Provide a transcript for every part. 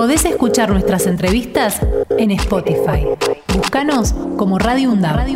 Podés escuchar nuestras entrevistas en Spotify. Búscanos como Radio Undab.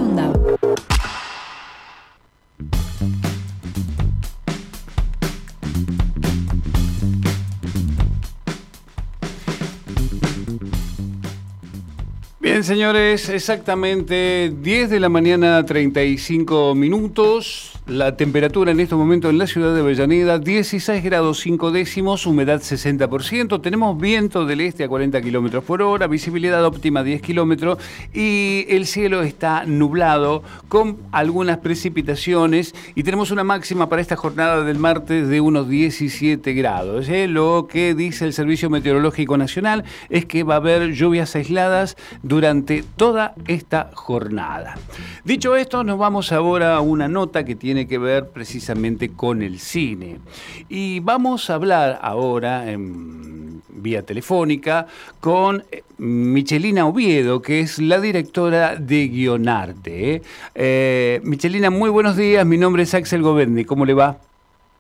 Bien, señores, exactamente 10 de la mañana, 35 minutos. La temperatura en este momento en la ciudad de Avellaneda, 16 grados 5 décimos, humedad 60%. Tenemos viento del este a 40 kilómetros por hora, visibilidad óptima 10 kilómetros y el cielo está nublado con algunas precipitaciones y tenemos una máxima para esta jornada del martes de unos 17 grados. ¿eh? Lo que dice el Servicio Meteorológico Nacional es que va a haber lluvias aisladas durante toda esta jornada. Dicho esto, nos vamos ahora a una nota que tiene que ver precisamente con el cine. Y vamos a hablar ahora en vía telefónica con eh, Michelina Oviedo, que es la directora de Guionarte. ¿eh? Eh, Michelina, muy buenos días. Mi nombre es Axel Governi. ¿Cómo le va?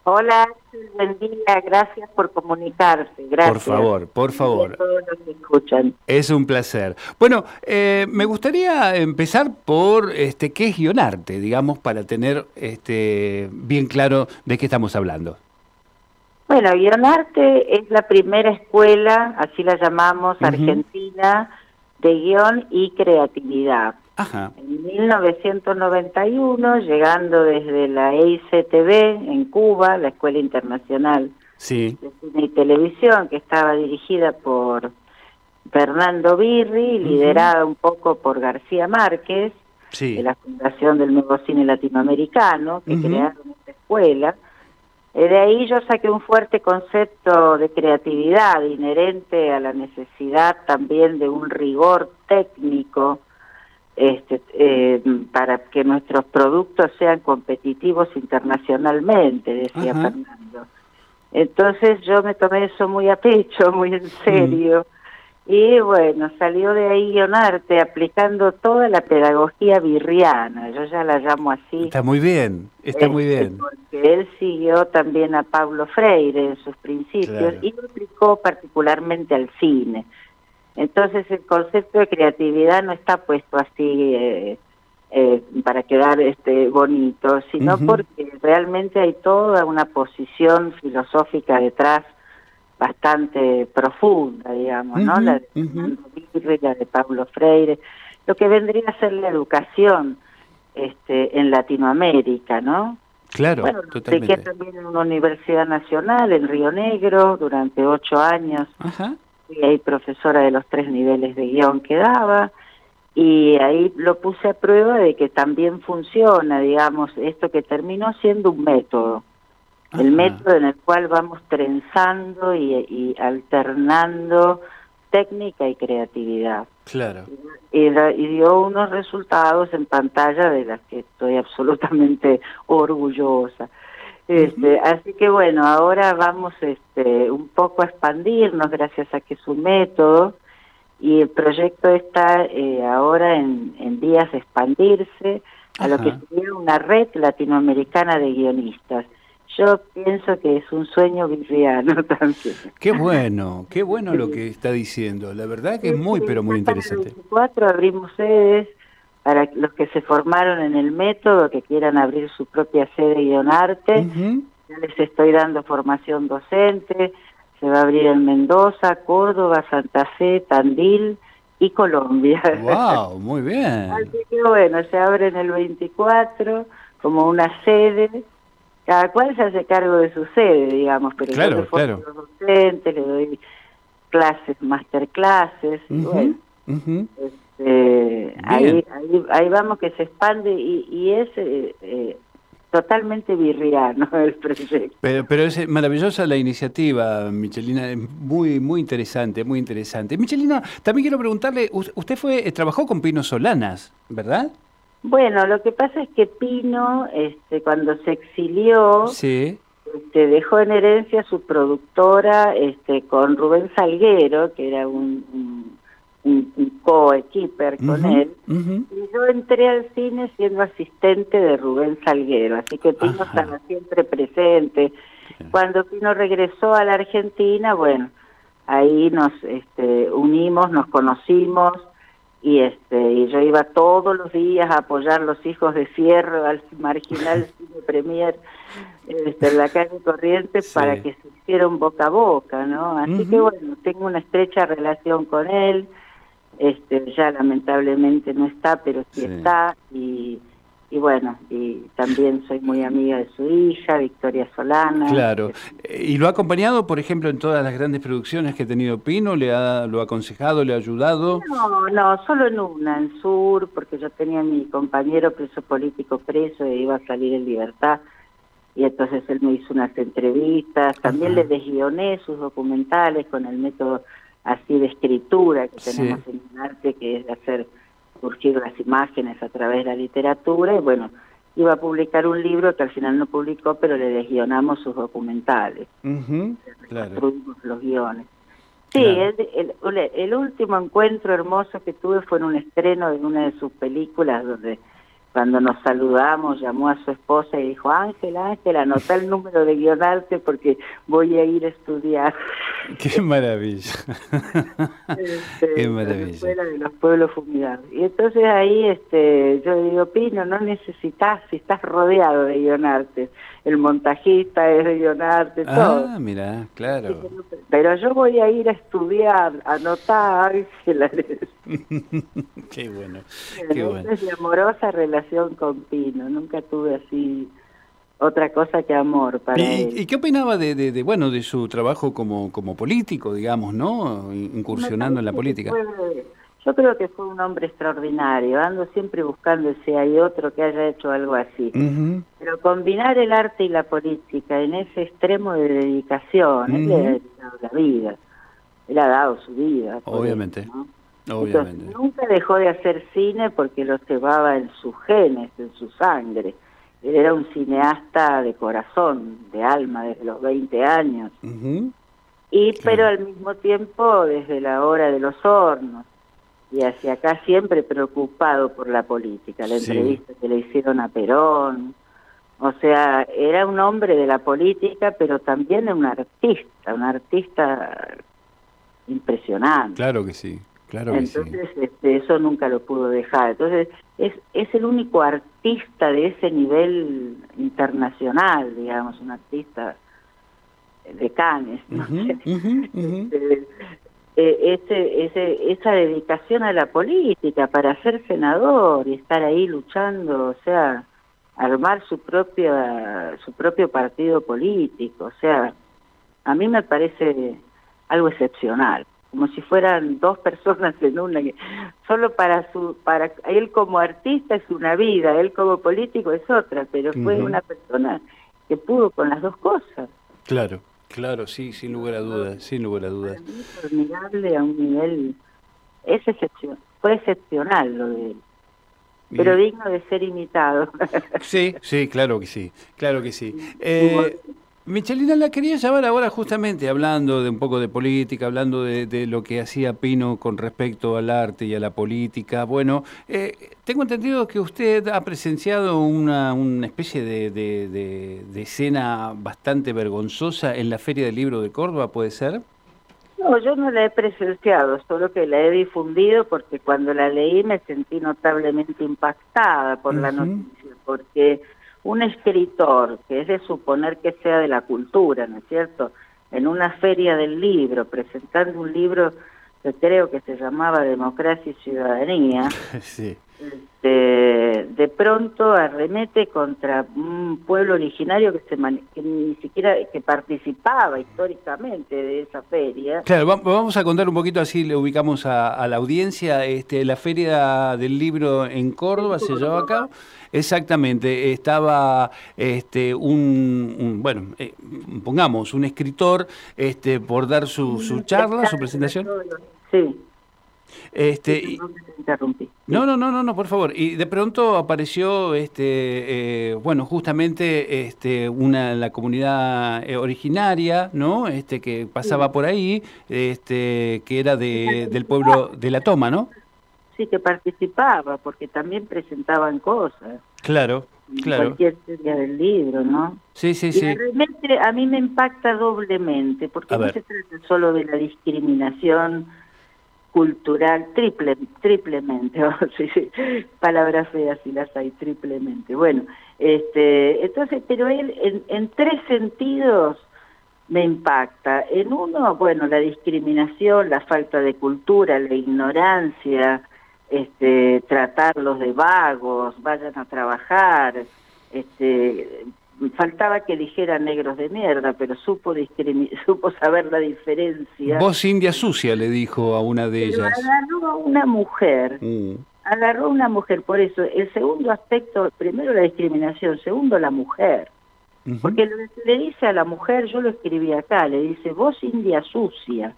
Hola, buen día, gracias por comunicarse, gracias. Por favor, por favor. A todos los que escuchan. Es un placer. Bueno, eh, me gustaría empezar por este, qué es guionarte, digamos, para tener este, bien claro de qué estamos hablando. Bueno, Guionarte es la primera escuela, así la llamamos, argentina, de guion y creatividad. Ajá. En 1991, llegando desde la EICTV en Cuba, la Escuela Internacional Sí. de Cine y Televisión, que estaba dirigida por Fernando Birri, liderada un poco por García Márquez, Sí. de la Fundación del Nuevo Cine Latinoamericano, que crearon esta escuela. Eh, de ahí yo saqué un fuerte concepto de creatividad inherente a la necesidad también de un rigor técnico este, eh, para que nuestros productos sean competitivos internacionalmente, decía Ajá. Fernando. Entonces yo me tomé eso muy a pecho, muy en serio. Y bueno, salió de ahí Guionarte aplicando toda la pedagogía birriana, yo ya la llamo así. Está muy bien, está muy Este, bien. Porque él siguió también a Pablo Freire en sus principios Claro. y lo aplicó particularmente al cine. Entonces el concepto de creatividad no está puesto así eh, eh, para quedar este bonito, sino porque realmente hay toda una posición filosófica detrás bastante profunda, digamos, ¿no? La de. Fernando Birri, la de Pablo Freire, lo que vendría a ser la educación este, en Latinoamérica, ¿no? Claro, bueno, totalmente. también en una universidad nacional en Río Negro durante ocho años. Ajá. Fui ahí profesora de los tres niveles de guion que daba y ahí lo puse a prueba de que también funciona, digamos, esto que terminó siendo un método. El método en el cual vamos trenzando y, y alternando técnica y creatividad Claro. y, y dio unos resultados en pantalla de las que estoy absolutamente orgullosa. Este, Así que bueno, ahora vamos este, un poco a expandirnos gracias a que es un método y el proyecto está eh, ahora en, en vías de expandirse a lo que sería una red latinoamericana de guionistas. Yo pienso que es un sueño virriano también. Qué bueno, qué bueno lo que está diciendo. La verdad que es muy, pero muy para el interesante. 24 abrimos sedes para los que se formaron en el método, que quieran abrir su propia sede guionarte. Ujú. Ya les estoy dando formación docente. Se va a abrir en Mendoza, Córdoba, Santa Fe, Tandil y Colombia. Wow, muy bien. Así que bueno, se abre en el 24 como una sede. Cada cual se hace cargo de su sede, digamos, pero Claro, yo le formo claro. los docentes, le doy clases, masterclasses, y Ujú, bueno, ujú. Este, ahí, ahí, ahí vamos que se expande y, y es eh, eh, totalmente virriano el proyecto. Pero, pero es maravillosa la iniciativa, Michelina, es muy, muy interesante, muy interesante. Michelina, también quiero preguntarle, us- usted fue, eh, trabajó con Pino Solanas, ¿verdad? Bueno, lo que pasa es que Pino, este, cuando se exilió, Sí. este, dejó en herencia su productora este, con Rubén Salguero, que era un, un, un- un co-equiper con él. Y yo entré al cine siendo asistente de Rubén Salguero, así que Pino Ajá. estaba siempre presente. Cuando Pino regresó a la Argentina, bueno, ahí nos este, unimos, nos conocimos y este y yo iba todos los días a apoyar los hijos de Fierro al marginal cine premier este, en la calle Corrientes para que se hicieran boca a boca, ¿no? Así que bueno, tengo una estrecha relación con él, este ya lamentablemente no está, pero sí. está y y bueno, y también soy muy amiga de su hija, Victoria Solana. Claro. ¿Y lo ha acompañado, por ejemplo, en todas las grandes producciones que ha tenido Pino? ¿Le ha, lo ha aconsejado, le ha ayudado? No, no, solo en una, en Sur, porque yo tenía a mi compañero preso político preso e iba a salir en libertad. Y entonces él me hizo unas entrevistas, también le desguioné sus documentales con el método así de escritura que tenemos en el arte, que es de hacer surgir las imágenes a través de la literatura y bueno, iba a publicar un libro que al final no publicó, pero le desguionamos sus documentales. los guiones. Sí, el, el, último encuentro hermoso que tuve fue en un estreno de una de sus películas donde cuando nos saludamos, llamó a su esposa y dijo, Ángela, Ángela, anota el número de guionarte porque voy a ir a estudiar. Qué maravilla. Este, Qué maravilla. de los pueblos fumigados. Y entonces ahí este, yo digo, Pino, no necesitas, si estás rodeado de guionarte. El montajista es de guionarte, ah, todo. Ah, mira, claro. Pero yo voy a ir a estudiar, a anotar, Ángela. qué bueno, qué bueno. Es mi amorosa relación con Pino, nunca tuve así otra cosa que amor para ¿Y, él. ¿Y qué opinaba de, de, bueno de su trabajo como, como político, digamos, no? Incursionando en la política. yo creo que fue un hombre extraordinario, ando siempre buscando si hay otro que haya hecho algo así. Pero combinar el arte y la política en ese extremo de dedicación, él le ha dedicado la vida, él ha dado su vida. Obviamente. Obviamente. nunca dejó de hacer cine porque lo llevaba en sus genes, en su sangre. Él era un cineasta de corazón, de alma, desde los 20 años. Y pero al mismo tiempo desde la hora de los hornos. Y hacia acá siempre preocupado por la política. La entrevista que le hicieron a Perón. O sea, era un hombre de la política, pero también un artista, un artista impresionante. Claro que sí. Entonces, este, eso nunca lo pudo dejar. Entonces, es, es el único artista de ese nivel internacional, digamos, un artista de Cannes. Este, eh, ese, ese, esa dedicación a la política para ser senador y estar ahí luchando, o sea, armar su propia su propio partido político, o sea, a mí me parece algo excepcional como si fueran dos personas en una. Solo para su, para él como artista es una vida, él como político es otra, pero fue una persona que pudo con las dos cosas. Claro, claro, sí, sin lugar a dudas, sin lugar a dudas. es admirable a un nivel, es excepción, fue excepcional lo de él pero digno de ser imitado. Sí, sí, claro que sí, claro que sí. Eh, Michelina, la quería llamar ahora justamente hablando de un poco de política, hablando de, lo que hacía Pino con respecto al arte y a la política. Bueno, eh, tengo entendido que usted ha presenciado una, una especie de, de, escena bastante vergonzosa en la Feria del Libro de Córdoba, ¿puede ser? No, yo no la he presenciado, solo que la he difundido porque cuando la leí me sentí notablemente impactada por la noticia, porque un escritor, que es de suponer que sea de la cultura, ¿no es cierto?, en una feria del libro, presentando un libro que creo que se llamaba Democracia y Ciudadanía, sí. Este, de pronto arremete contra un pueblo originario que, se que ni siquiera que participaba históricamente de esa feria. Claro, vamos a contar un poquito así le ubicamos a, la audiencia. Este, la feria del libro en Córdoba se llevaba a cabo. Exactamente, estaba este, un, bueno, eh, pongamos, un escritor este, por dar su, su charla, su presentación. Sí. Este, no, no, no, no, no, por favor. Y de pronto apareció, este, eh, bueno, justamente, este, una la comunidad eh, originaria, ¿no? Este, que pasaba por ahí, este, que era de, del pueblo de la Toma, ¿no? sí que participaba, porque también presentaban cosas. Claro, Claro. cualquier teoría del libro, ¿no? Sí, sí, Y sí. realmente a mí me impacta doblemente, porque no se trata solo de la discriminación cultural, triple, triplemente, oh, sí, sí, palabras feas si las hay, triplemente. Bueno, este, entonces, pero él en, en tres sentidos me impacta. En uno, bueno, la discriminación, la falta de cultura, la ignorancia, este, tratarlos de vagos, vayan a trabajar, este, faltaba que dijera negros de mierda, pero supo supo saber la diferencia. Vos India sucia, le dijo a una de Pero ellas. agarró a una mujer, Mm. agarró a una mujer, por eso el segundo aspecto, primero la discriminación, segundo la mujer. Porque le dice a la mujer, yo lo escribí acá, le dice, vos india sucia,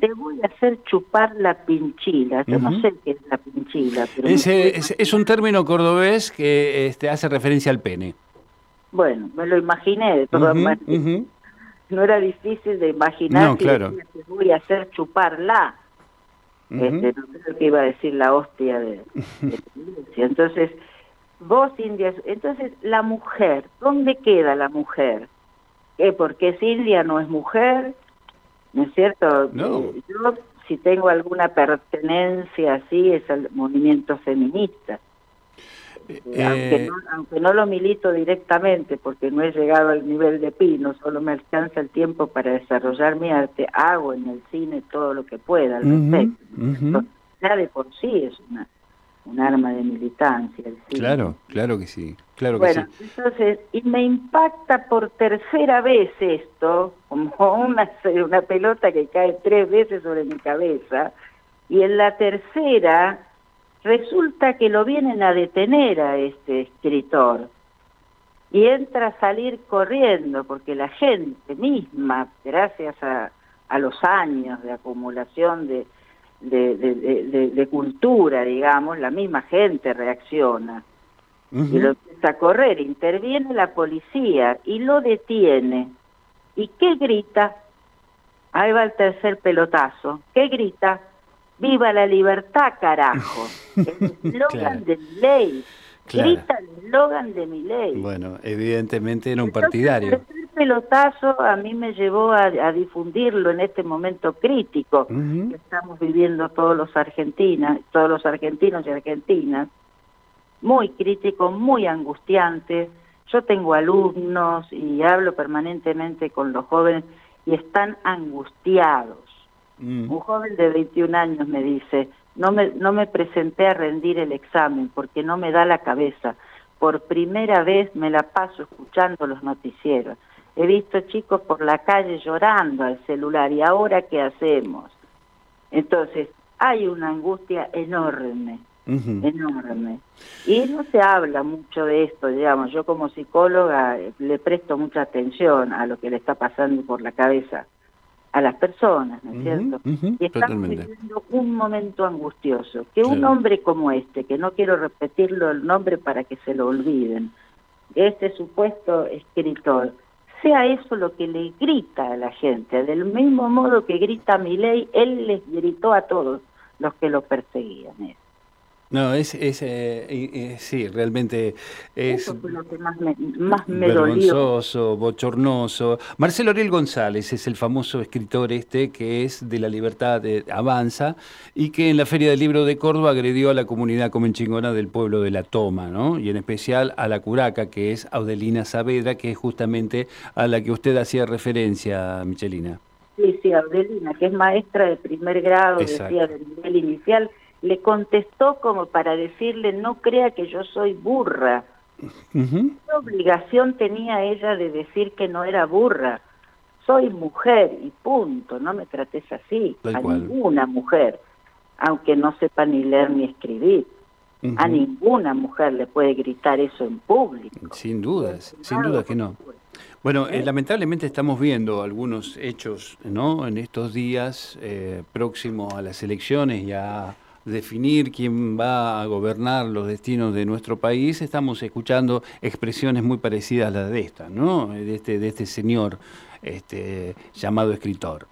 te voy a hacer chupar la pinchila. Yo no sé qué es la pinchila, pero... Es, es, es un término cordobés que este, hace referencia al pene. Bueno, me lo imaginé de todas maneras. No era difícil de imaginar No, que claro. decía voy a hacer chuparla. Ujú. Este, no creo que iba a decir la hostia de, de. Entonces, vos, India, entonces la mujer, ¿dónde queda la mujer? ¿Qué? Porque es India, no es mujer, ¿no es cierto? No. Eh, Yo, si tengo alguna pertenencia así, es al movimiento feminista. Eh, aunque, no, aunque no lo milito directamente porque no he llegado al nivel de Pino, solo me alcanza el tiempo para desarrollar mi arte, hago en el cine todo lo que pueda al Ujú, respecto. Ya de por sí es una, un arma de militancia el cine. Claro, claro que sí. Claro que sí. entonces, y me impacta por tercera vez esto, como una, una pelota que cae tres veces sobre mi cabeza, y en la tercera resulta que lo vienen a detener a este escritor y entra a salir corriendo porque la gente misma, gracias a, a los años de acumulación de, de, de- de- de- de cultura, digamos, la misma gente reacciona y lo empieza a correr, interviene la policía y lo detiene. ¿Y qué grita? Ahí va el tercer pelotazo. ¿Qué grita? ¡Viva la libertad, carajo! El eslogan Claro. de mi ley. Claro. Grita el eslogan de mi ley. Bueno, evidentemente era un Entonces, partidario. El pelotazo a mí me llevó a, a difundirlo en este momento crítico que estamos viviendo todos los argentinas, todos los argentinos y argentinas, muy crítico, muy angustiante. Yo tengo alumnos y hablo permanentemente con los jóvenes y están angustiados. Mm. Un joven de 21 años me dice, no me, no me presenté a rendir el examen porque no me da la cabeza. Por primera vez me la paso escuchando los noticieros. He visto chicos por la calle llorando al celular y ahora qué hacemos. Entonces, hay una angustia enorme, enorme. Y no se habla mucho de esto, digamos, yo como psicóloga eh, le presto mucha atención a lo que le está pasando por la cabeza a las personas, ¿no es cierto? y estamos totalmente. viviendo un momento angustioso. Que un hombre como este, que no quiero repetirlo el nombre para que se lo olviden, este supuesto escritor, sea eso lo que le grita a la gente, del mismo modo que grita mi ley, él les gritó a todos los que lo perseguían. No, es, es eh, sí, realmente es Eso fue lo que más me, más me dolió. vergonzoso, bochornoso. Marcelo Ariel González es el famoso escritor este que es de la libertad de Avanza y que en la Feria del Libro de Córdoba agredió a la comunidad comenchingona del pueblo de La Toma, ¿no? Y en especial a la curaca, que es Audelina Saavedra, que es justamente a la que usted hacía referencia, Michelina. Sí, sí, Aurelina, que es maestra de primer grado, Exacto. decía del nivel inicial, le contestó como para decirle, no crea que yo soy burra. ¿Qué obligación tenía ella de decir que no era burra? Soy mujer y punto, no me trates así, Tal a cual. ninguna mujer, aunque no sepa ni leer ni escribir. A ninguna mujer le puede gritar eso en público. Sin dudas, sin duda que no. Bueno, eh, lamentablemente estamos viendo algunos hechos, ¿no? En estos días eh, próximos a las elecciones y a definir quién va a gobernar los destinos de nuestro país, estamos escuchando expresiones muy parecidas a las de esta, ¿no? De este, de este señor este, llamado escritor.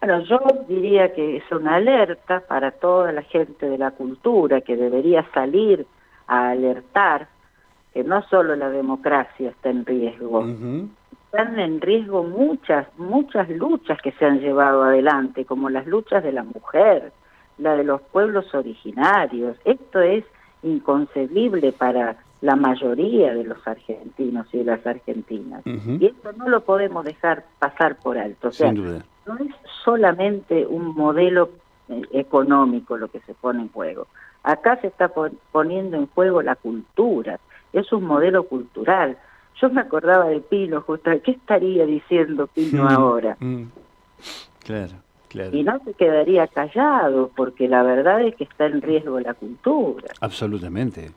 Bueno, yo diría que es una alerta para toda la gente de la cultura que debería salir a alertar que no solo la democracia está en riesgo, están en riesgo muchas, muchas luchas que se han llevado adelante, como las luchas de la mujer, la de los pueblos originarios. Esto es inconcebible para la mayoría de los argentinos y de las argentinas. Y esto no lo podemos dejar pasar por alto. O sea, no es solamente un modelo eh, económico lo que se pone en juego. Acá se está poniendo en juego la cultura, es un modelo cultural. Yo me acordaba de Pino, justo, ¿qué estaría diciendo Pino ahora? Mm. Claro, claro. Y no se quedaría callado, porque la verdad es que está en riesgo la cultura. Absolutamente.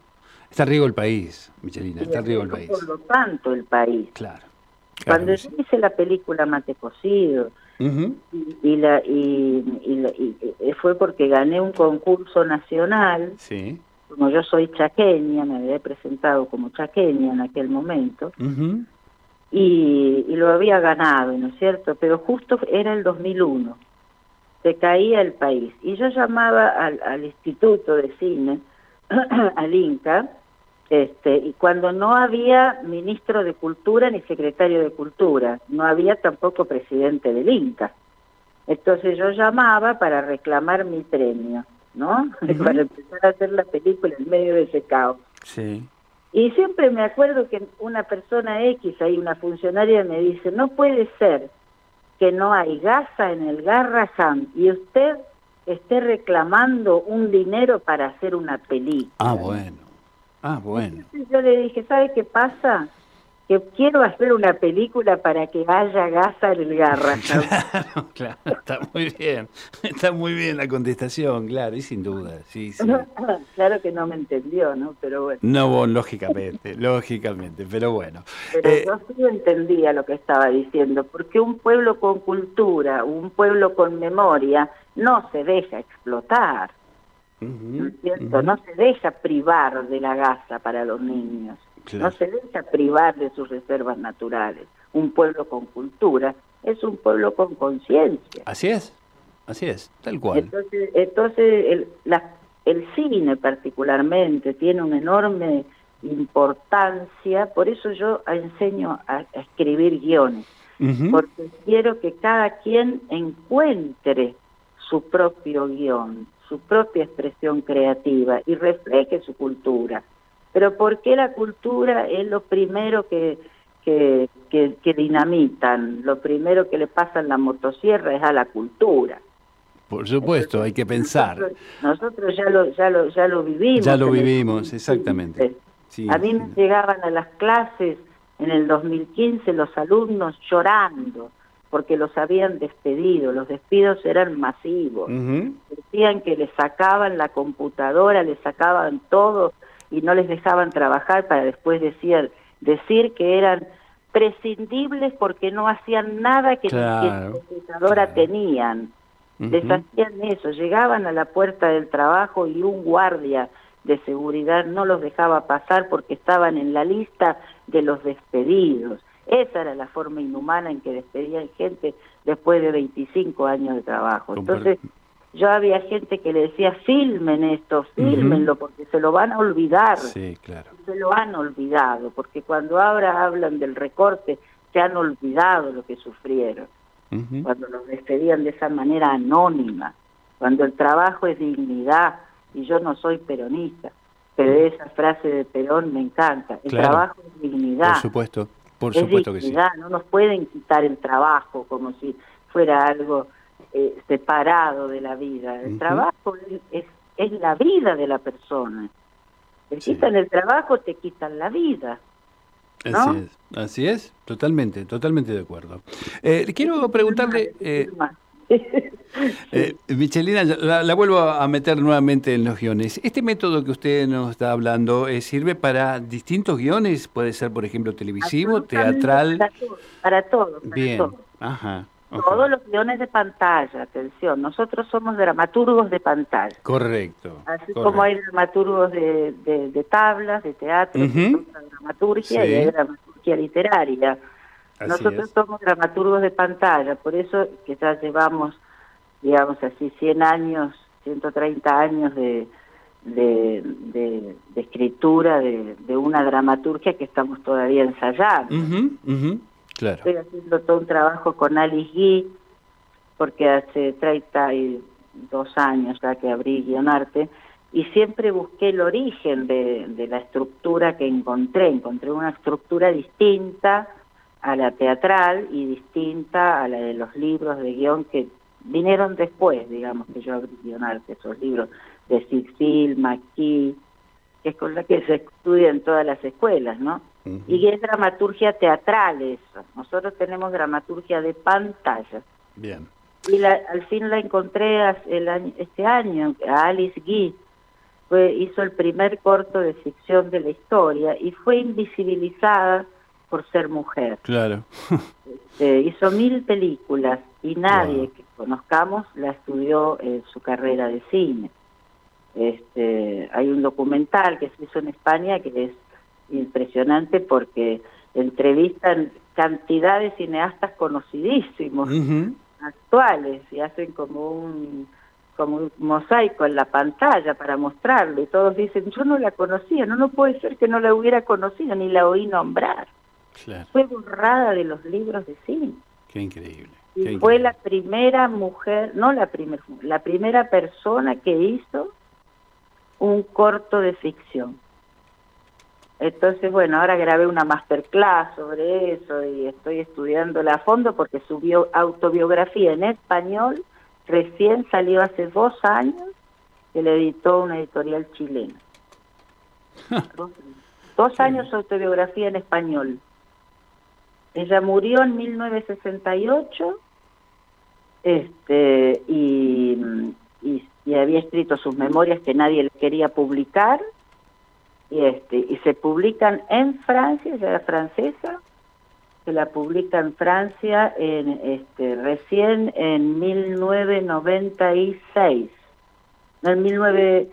Está en riesgo el país, Michelina, está en riesgo el país. Por lo tanto, el país. Claro. Cuando yo hice la película Mate Cocido, y, la, y, y, fue porque gané un concurso nacional, sí como yo soy chaqueña, me había presentado como chaqueña en aquel momento, y, lo había ganado, ¿no es cierto? Pero justo era el 2001, se caía el país, y yo llamaba al, Instituto de Cine, al INCA, este, y cuando no había ministro de Cultura ni secretario de Cultura, no había tampoco presidente del INCA. Entonces yo llamaba para reclamar mi premio. ¿no? Para empezar a hacer la película en medio de ese caos. Sí. Y siempre me acuerdo que una persona X, ahí una funcionaria me dice, no puede ser que no hay gasa en el Garrahan y usted esté reclamando un dinero para hacer una película. Ah, bueno. Ah, bueno. yo le dije, ¿sabe qué pasa? Que quiero hacer una película para que haya gasa en el garra. Claro, claro, está muy bien, está muy bien la contestación, claro, y sin duda, sí, sí. claro que no me entendió, ¿no? Pero bueno. No, lógicamente, lógicamente, pero bueno. Pero eh, yo sí entendía lo que estaba diciendo, porque un pueblo con cultura, un pueblo con memoria, no se deja explotar, ¿no es cierto? No se deja privar de la gasa para los niños. No se deja privar de sus reservas naturales. Un pueblo con cultura es un pueblo con conciencia. Así es, así es, tal cual. Entonces, entonces el, el cine particularmente tiene una enorme importancia, por eso yo enseño a, escribir guiones, porque quiero que cada quien encuentre su propio guion, su propia expresión creativa y refleje su cultura. Pero ¿por qué la cultura es lo primero que, que, que, dinamitan? Lo primero que le pasa en la motosierra es a la cultura. Por supuesto, hay que pensar. Nosotros, ya, lo, ya, lo, ya lo vivimos. Ya lo vivimos, exactamente. a mí me llegaban a las clases en el 2015 los alumnos llorando porque los habían despedido, los despidos eran masivos. Decían que les sacaban la computadora, les sacaban todo y no les dejaban trabajar para después decir, decir que eran prescindibles porque no hacían nada que, la computadora tenían. Les hacían eso, llegaban a la puerta del trabajo y un guardia de seguridad no los dejaba pasar porque estaban en la lista de los despedidos. Esa era la forma inhumana en que despedían gente después de 25 años de trabajo. Entonces, yo había gente que le decía, filmen esto, filmenlo, porque se lo van a olvidar. Sí, claro. Se lo han olvidado, porque cuando ahora hablan del recorte, se han olvidado lo que sufrieron. Cuando los despedían de esa manera anónima, cuando el trabajo es dignidad, y yo no soy peronista, pero esa frase de Perón me encanta, el trabajo es dignidad. Por supuesto, por supuesto que sí. No nos pueden quitar el trabajo como si fuera algo eh, separado de la vida. El trabajo es, es, la vida de la persona. Te quitan el trabajo, te quitan la vida. Así es, así es, totalmente, totalmente de acuerdo. Eh, quiero preguntarle, eh, eh, Michelina, la, vuelvo a meter nuevamente en los guiones. ¿Este método que usted nos está hablando eh, sirve para distintos guiones? ¿Puede ser, por ejemplo, televisivo, teatral? Para todo. Para Bien, todo. ajá. Todos los guiones de pantalla, atención, nosotros somos dramaturgos de pantalla. Correcto. Así como hay dramaturgos de, de, tablas, de teatro, de dramaturgia y hay dramaturgia literaria. nosotros somos dramaturgos de pantalla, por eso que ya llevamos, digamos así, 100 años, 130 años de, de, escritura de, una dramaturgia que estamos todavía ensayando. Claro. Estoy haciendo todo un trabajo con Alice Guy, porque hace 32 años ya que abrí Guionarte, y siempre busqué el origen de, la estructura que encontré. Encontré una estructura distinta a la teatral y distinta a la de los libros de guion que vinieron después, digamos, que yo abrí Guionarte, esos libros de Sixil, McKee, que es con la que se estudia en todas las escuelas, ¿no? Y es dramaturgia teatral eso. Nosotros tenemos dramaturgia de pantalla. Bien. Y al fin la encontré el año, este año, a Alice Guy, fue, hizo el primer corto de ficción de la historia y fue invisibilizada por ser mujer. Claro. Este, hizo mil películas y nadie que conozcamos la estudió en su carrera de cine. Este, hay un documental que se hizo en España que es impresionante porque entrevistan cantidad de cineastas conocidísimos actuales y hacen como un como un mosaico en la pantalla para mostrarlo y todos dicen yo no la conocía no no puede ser que no la hubiera conocido ni la oí nombrar fue borrada de los libros de cine. Qué increíble y fue la primera mujer no la primera la primera persona que hizo un corto de ficción. Entonces, bueno, ahora grabé una masterclass sobre eso y estoy estudiándola a fondo porque su autobiografía en español recién salió hace dos años que le editó una editorial chilena. dos, años autobiografía en español. Ella murió en 1968 este, y, y y había escrito sus memorias que nadie le quería publicar y este y se publican en Francia, ella era francesa, se la publica en Francia en este recién en 1996. No, en 19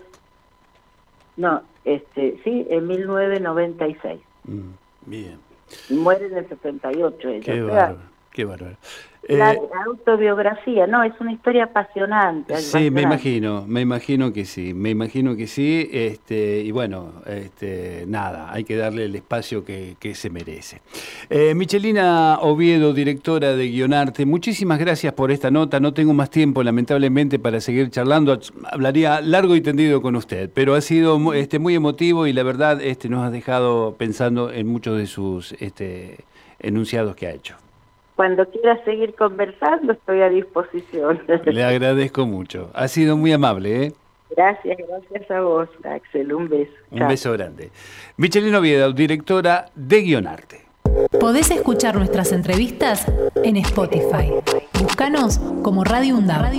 No, este, sí, en 1996. Mm, bien. Y muere en el 78 ella. Qué bárbaro, qué bárbaro. La eh, autobiografía, no, es una historia apasionante. Sí, me imagino, me imagino que sí, me imagino que sí, este, y bueno, este, nada, hay que darle el espacio que, se merece. Eh, Michelina Oviedo, directora de Guionarte, muchísimas gracias por esta nota, no tengo más tiempo lamentablemente para seguir charlando, hablaría largo y tendido con usted, pero ha sido este, muy emotivo y la verdad este, nos ha dejado pensando en muchos de sus este, enunciados que ha hecho. Cuando quieras seguir conversando, estoy a disposición. Le agradezco mucho. Ha sido muy amable, ¿eh? Gracias, gracias a vos, Axel. Un beso. Un beso grande. Michelina Oviedo, directora de Guionarte. Podés escuchar nuestras entrevistas en Spotify. Búscanos como Radio UNDAV.